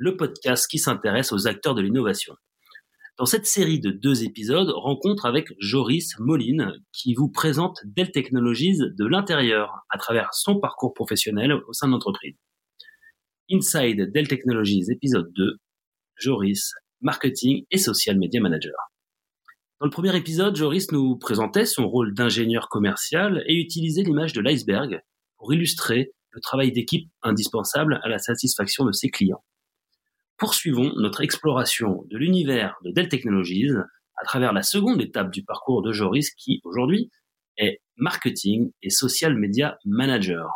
le podcast qui s'intéresse aux acteurs de l'innovation. Dans cette série de deux épisodes, rencontre avec Joris Moline, qui vous présente Dell Technologies de l'intérieur à travers son parcours professionnel au sein de l'entreprise. Inside Dell Technologies, épisode 2, Joris, marketing et social media manager. Dans le premier épisode, Joris nous présentait son rôle d'ingénieur commercial et utilisait l'image de l'iceberg pour illustrer le travail d'équipe indispensable à la satisfaction de ses clients. Poursuivons notre exploration de l'univers de Dell Technologies à travers la seconde étape du parcours de Joris qui, aujourd'hui, est marketing et social media manager.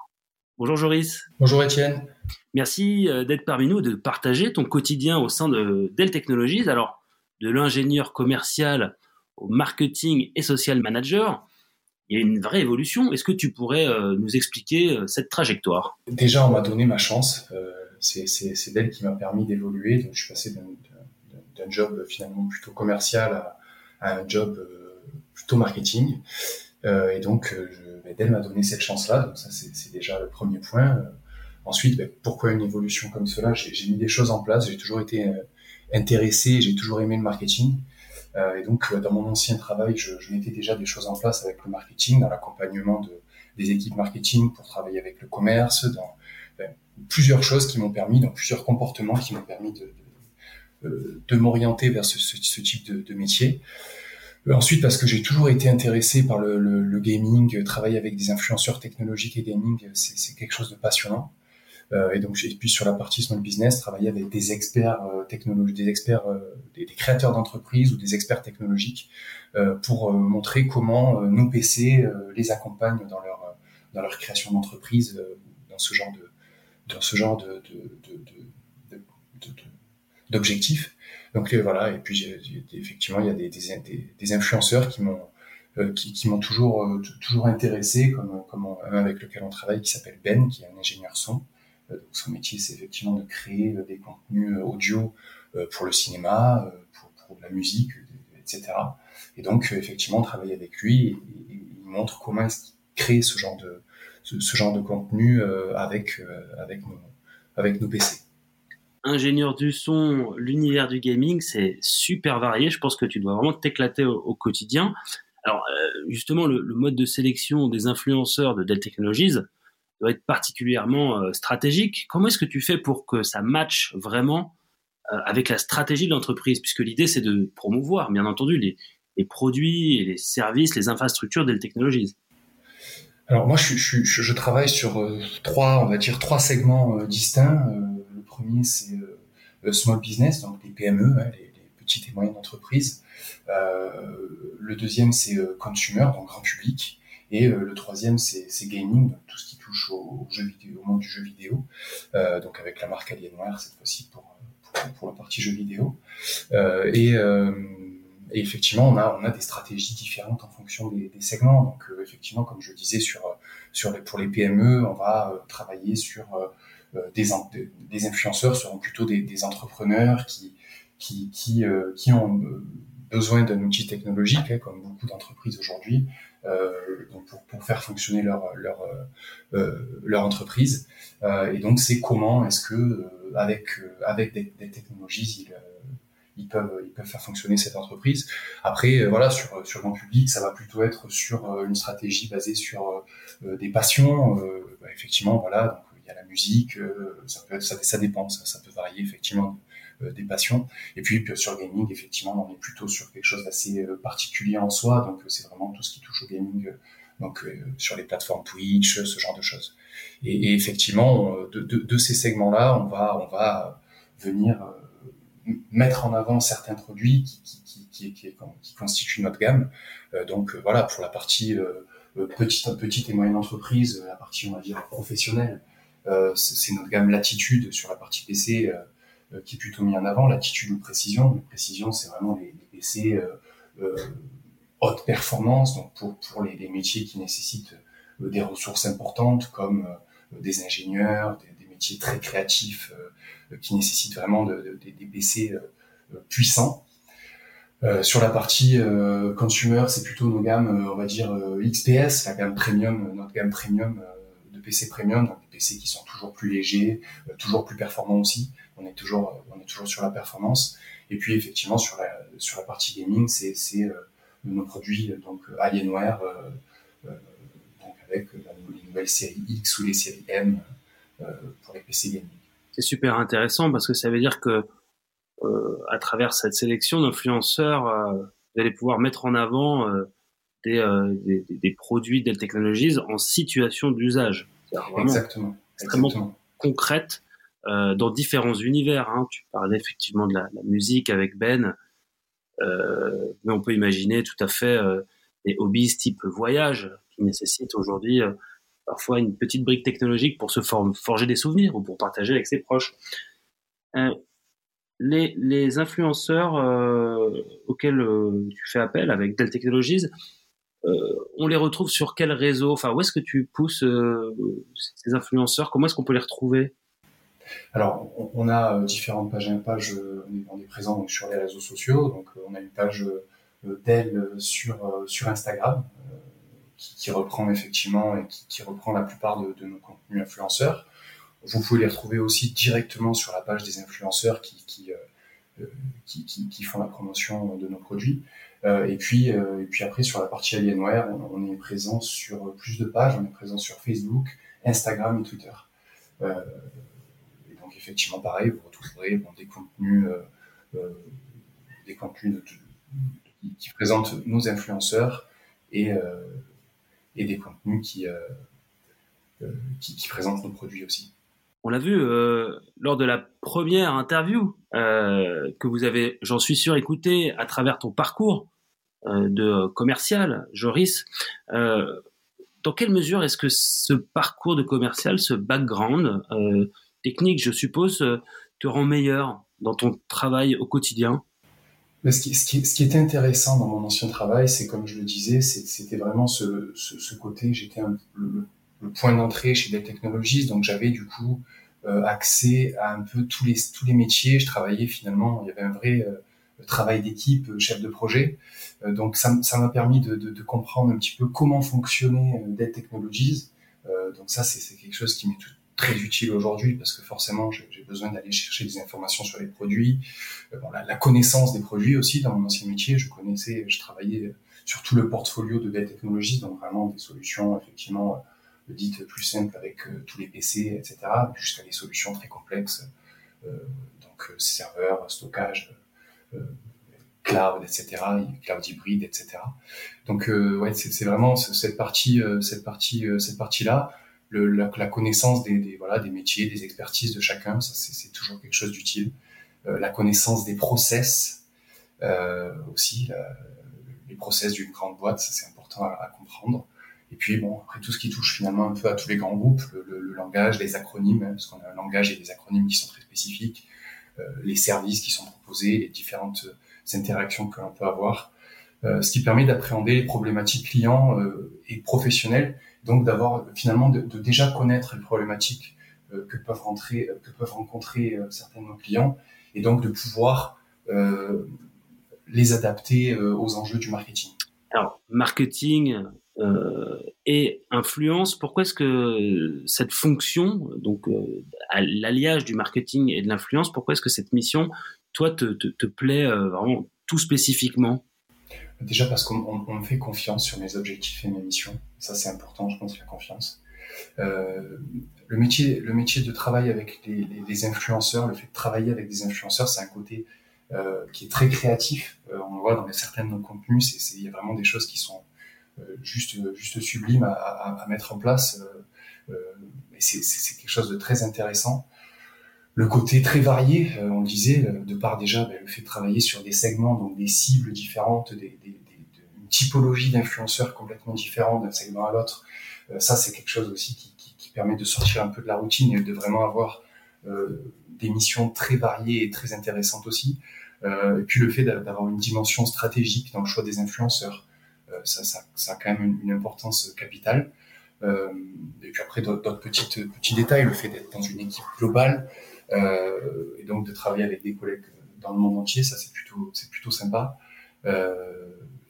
Bonjour Joris. Bonjour Étienne. Merci euh, d'être parmi nous, de partager ton quotidien au sein de Dell Technologies. Alors, de l'ingénieur commercial au marketing et social manager, il y a une vraie évolution. Est-ce que tu pourrais euh, nous expliquer euh, cette trajectoire? Déjà, on m'a donné ma chance. Euh, c'est d'elle qui m'a permis d'évoluer. Je suis passé d'un job finalement plutôt commercial à, un job plutôt marketing. et donc, je, m'a donné cette chance-là. Donc, ça, c'est déjà le premier point. ensuite, ben, pourquoi une évolution comme cela? J'ai mis des choses en place. J'ai toujours été intéressé. J'ai toujours aimé le marketing. Euh, et donc, euh, dans mon ancien travail, je, mettais déjà des choses en place avec le marketing, dans l'accompagnement de, des équipes marketing pour travailler avec le commerce, dans ben, plusieurs choses qui m'ont permis, dans plusieurs comportements qui m'ont permis de, de, euh, de m'orienter vers ce, ce, ce, type de, de métier. Ensuite, parce que j'ai toujours été intéressé par le, le, le, gaming, travailler avec des influenceurs technologiques et gaming, c'est quelque chose de passionnant. Euh, et donc, puis sur la partie small business, travailler avec des experts euh, technologiques, des experts, euh, des, créateurs d'entreprises ou des experts technologiques pour montrer comment nos PC les accompagnent dans leur dans leur création d'entreprise, dans ce genre de dans ce genre de, de, d'objectifs. Donc voilà, et puis effectivement, il y a des, des, des influenceurs qui m'ont qui, qui m'ont toujours toujours intéressé, comme, comme un avec lequel on travaille, qui s'appelle Ben, qui est un ingénieur son, euh, son métier, c'est effectivement de créer euh, des contenus euh, audio pour le cinéma, pour, pour la musique, etc. Et donc, effectivement, travailler avec lui, et, il montre comment est-ce qu'il crée ce genre de, ce, genre de contenu avec, avec, nos, avec nos PC. Ingénieur du son, l'univers du gaming, c'est super varié. Je pense que tu dois vraiment t'éclater au, quotidien. Alors, justement, le, mode de sélection des influenceurs de Dell Technologies, doit être particulièrement euh, stratégique. Comment est-ce que tu fais pour que ça matche vraiment euh, avec la stratégie de l'entreprise? Puisque l'idée, c'est de promouvoir, bien entendu, les, produits les services, les infrastructures Dell Technologies. Alors moi, je, je, je, travaille sur euh, trois, on va dire trois segments distincts. le premier, c'est small business, donc les PME, hein, les, petites et moyennes entreprises. le deuxième, c'est consumer, donc grand public. Et euh, le troisième, c'est gaming, tout ce qui touche au, jeu vidéo, au monde du jeu vidéo, euh, donc avec la marque Alienware cette fois-ci pour, pour, la partie jeu vidéo. Euh, et, et, effectivement, on a, on a des stratégies différentes en fonction des, segments. Donc effectivement, comme je disais sur, sur les, pour les PME, on va travailler sur des, des influenceurs seront plutôt des, entrepreneurs qui qui, qui, ont besoin d'un outil technologique, hein, comme beaucoup d'entreprises aujourd'hui, euh, pour, pour, faire fonctionner leur leur euh, leur entreprise. Euh, et donc c'est comment est-ce que avec avec des, des technologies ils ils peuvent ils peuvent faire fonctionner cette entreprise. Après voilà sur sur grand public ça va plutôt être sur une stratégie basée sur des passions. Bah, effectivement voilà donc il y a la musique ça peut être ça, dépend ça, peut varier effectivement euh, des passions. Et puis sur gaming, effectivement, on est plutôt sur quelque chose d'assez euh, particulier en soi. Donc euh, c'est vraiment tout ce qui touche au gaming, donc sur les plateformes Twitch, ce genre de choses. Et, et effectivement, de, de, de ces segments-là, on va on va venir mettre en avant certains produits qui, qui, qui, qui, qui constituent notre gamme. donc voilà, pour la partie petite, petite et moyenne entreprise, la partie on va dire professionnelle, c'est notre gamme Latitude sur la partie PC. qui est plutôt mis en avant, l'attitude ou précision. La précision, c'est vraiment les, les PC haute performance, donc pour, pour les, les métiers qui nécessitent des ressources importantes comme des ingénieurs, des, métiers très créatifs qui nécessitent vraiment de, de, des PC puissants. Euh, sur la partie euh, consumer, c'est plutôt nos gammes, euh, on va dire XPS, la gamme premium, notre gamme premium de PC premium, donc des PC qui sont toujours plus légers, toujours plus performants aussi. On est toujours, on est toujours sur la performance. Et puis effectivement sur la sur la partie gaming, c'est nos produits donc Alienware, donc avec les nouvelles séries X ou les séries M pour les PC gaming. C'est super intéressant parce que ça veut dire que euh, à travers cette sélection d'influenceurs, euh, vous allez pouvoir mettre en avant euh, des, des, des, produits Dell Technologies en situation d'usage. Exactement. Extrêmement concrète euh, dans différents univers. Hein. Tu parlais effectivement de la, la musique avec Ben, euh, mais on peut imaginer tout à fait euh, des hobbies type voyage qui nécessitent aujourd'hui parfois une petite brique technologique pour se forger des souvenirs ou pour partager avec ses proches les, les influenceurs euh, auxquels euh, tu fais appel avec Dell Technologies, euh, on les retrouve sur quel réseau? Enfin, où est-ce que tu pousses ces influenceurs? Comment est-ce qu'on peut les retrouver? Alors, on, a différentes pages. Une page, on est présent sur les réseaux sociaux. Donc, on a une page Dell sur Instagram qui, reprend effectivement et qui, reprend la plupart de, nos contenus influenceurs. Vous pouvez les retrouver aussi directement sur la page des influenceurs qui, euh, euh, font la promotion de nos produits. Euh, et puis, et puis après, sur la partie Alienware, on, est présent sur plus de pages. On est présent sur Facebook, Instagram et Twitter. Et donc, effectivement, pareil, vous retrouverez des contenus, qui, présentent nos influenceurs et, et des contenus qui, qui, qui présentent nos produits aussi on l'a vu euh, lors de la première interview euh, que vous avez, j'en suis sûr, écouté à travers ton parcours euh, de commercial, Joris. Euh, dans quelle mesure est-ce que ce parcours de commercial, ce background euh, technique, je suppose, euh, te rend meilleur dans ton travail au quotidien? Ce qui, ce, qui, ce qui, était intéressant dans mon ancien travail, c'est comme je le disais, c'était vraiment ce, ce, ce côté, j'étais le, le point d'entrée chez Dell Technologies, donc j'avais du coup euh, accès à un peu tous les tous les métiers. Je travaillais finalement, il y avait un vrai euh, travail d'équipe, euh, chef de projet. donc ça m'a permis de, de, de, comprendre un petit peu comment fonctionnait Dell Technologies. donc ça c'est quelque chose qui m'est très utile aujourd'hui parce que forcément j'ai besoin d'aller chercher des informations sur les produits, bon, la, la, connaissance des produits aussi dans mon ancien métier. Je connaissais, je travaillais sur tout le portfolio de Dell Technologies, donc vraiment des solutions effectivement dites plus simples avec euh, tous les PC, etc., jusqu'à des solutions très complexes, euh, donc euh, serveurs, stockage, cloud, etc., cloud hybride, etc. Donc ouais, c'est vraiment cette partie, cette partie, cette la, connaissance des, voilà des métiers, des expertises de chacun, ça c'est toujours quelque chose d'utile. la connaissance des process aussi, la, les process d'une grande boîte, ça c'est important à, comprendre. Et puis, bon, après tout ce qui touche finalement un peu à tous les grands groupes, le, langage, les acronymes, hein, parce qu'on a un langage et des acronymes qui sont très spécifiques, euh, les services qui sont proposés, les différentes euh, interactions que l'on peut avoir, euh, ce qui permet d'appréhender les problématiques clients euh, et professionnelles, donc d'avoir finalement de, déjà connaître les problématiques euh, que peuvent rentrer, que peuvent rencontrer certains de nos clients, et donc de pouvoir les adapter aux enjeux du marketing. Alors, marketing, euh, et influence. Pourquoi est-ce que cette fonction, donc euh, l'alliage du marketing et de l'influence, pourquoi est-ce que cette mission, toi, te, te, plaît euh, vraiment tout spécifiquement? Déjà parce qu'on me fait confiance sur mes objectifs et mes missions. Ça, c'est important, je pense, la confiance. Euh, le métier, le métier de travail avec les, influenceurs, le fait de travailler avec des influenceurs, c'est un côté euh, qui est très créatif. Euh, on le voit dans certains de nos contenus, il y a vraiment des choses qui sont juste, juste sublime à, à, mettre en place. Euh, c'est quelque chose de très intéressant. Le côté très varié, on le disait, de part déjà ben, le fait de travailler sur des segments, donc des cibles différentes, des, une typologie d'influenceurs complètement différente d'un segment à l'autre. ça, c'est quelque chose aussi qui, permet de sortir un peu de la routine et de vraiment avoir des missions très variées et très intéressantes aussi. et puis le fait d'avoir une dimension stratégique dans le choix des influenceurs, ça, ça, ça, a quand même une, importance capitale. et puis après d'autres petits détails, le fait d'être dans une équipe globale et donc de travailler avec des collègues dans le monde entier, ça c'est plutôt c'est plutôt sympa.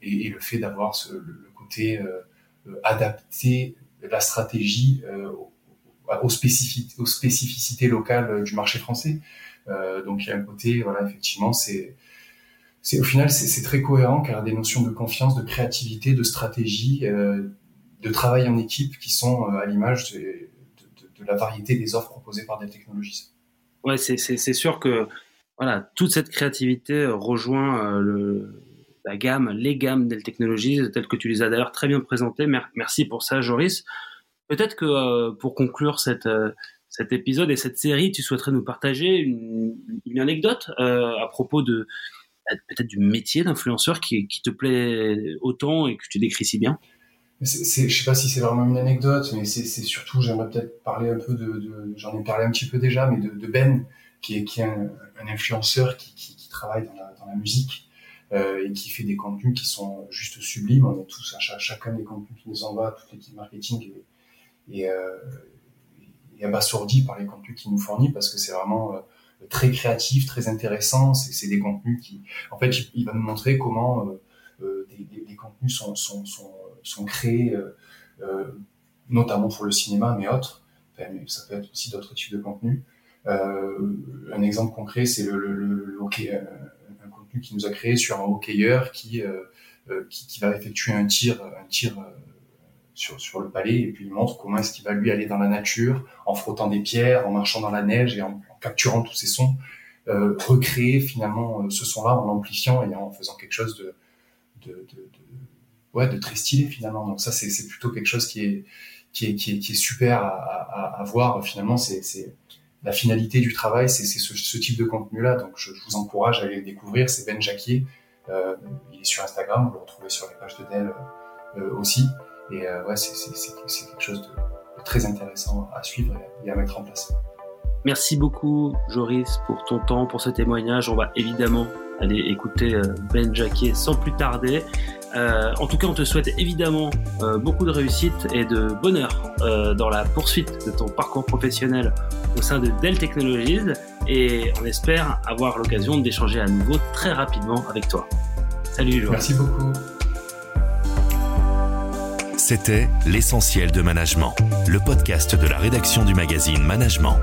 Et, et, le fait d'avoir le, côté adapté la stratégie aux, spécificités, aux spécificités locales du marché français. Euh, donc il y a un côté, voilà, effectivement, c'est c'est au final c'est très cohérent car des notions de confiance, de créativité, de stratégie, euh, de travail en équipe qui sont euh, à l'image de, de, de, la variété des offres proposées par des technologies. Ouais, c'est sûr que voilà toute cette créativité rejoint le, la gamme, les gammes des technologies telles que tu les as d'ailleurs très bien présentées. Merci pour ça, Joris. Peut-être que euh, pour conclure euh, cet épisode et cette série, tu souhaiterais nous partager une, anecdote euh, à propos de peut-être du métier d'influenceur qui, te plaît autant et que tu décris si bien? C'est, je sais pas si c'est vraiment une anecdote, mais c'est, surtout, j'aimerais peut-être parler un peu de, j'en ai parlé un petit peu déjà, mais de, Ben, qui est, est un, influenceur qui, travaille dans la, musique euh, et qui fait des contenus qui sont juste sublimes. On est tous, à chacun des contenus qui nous envoie, toute l'équipe marketing et, et, euh, par les contenus qu'il nous fournit parce que c'est vraiment euh, très créatif, très intéressant. C'est des contenus qui, en fait, il, va nous montrer comment des, des, contenus sont, sont, sont, sont créés, euh, notamment pour le cinéma, mais autres. Ça peut être aussi d'autres types de contenus. Euh, un exemple concret, c'est le, hockey, un, contenu qui nous a créé sur un hockeyeur qui, qui, va effectuer un tir, un tir sur, sur le palais et puis il montre comment est-ce qu'il va lui aller dans la nature en frottant des pierres, en marchant dans la neige et en, capturant tous ces sons, euh, recréer finalement euh, ce son-là en l'amplifiant et en faisant quelque chose de, ouais, de très stylé finalement. Donc ça c'est, plutôt quelque chose qui est, qui est, qui est, super à, à, voir finalement. C'est, la finalité du travail, c'est, ce, ce, type de contenu-là. Donc je, vous encourage à aller le découvrir. C'est Ben Jacquier. Euh, il est sur Instagram, vous le retrouvez sur les pages de Dell euh, aussi. Et euh, ouais, c'est quelque chose de, très intéressant à suivre et, à mettre en place. Merci beaucoup, Joris, pour ton temps, pour ce témoignage. On va évidemment aller écouter Ben Jacquet sans plus tarder. Euh, en tout cas, on te souhaite évidemment euh, beaucoup de réussite et de bonheur euh, dans la poursuite de ton parcours professionnel au sein de Dell Technologies et on espère avoir l'occasion d'échanger à nouveau très rapidement avec toi. Salut, Joris. Merci beaucoup. C'était L'essentiel de management, le podcast de la rédaction du magazine Management.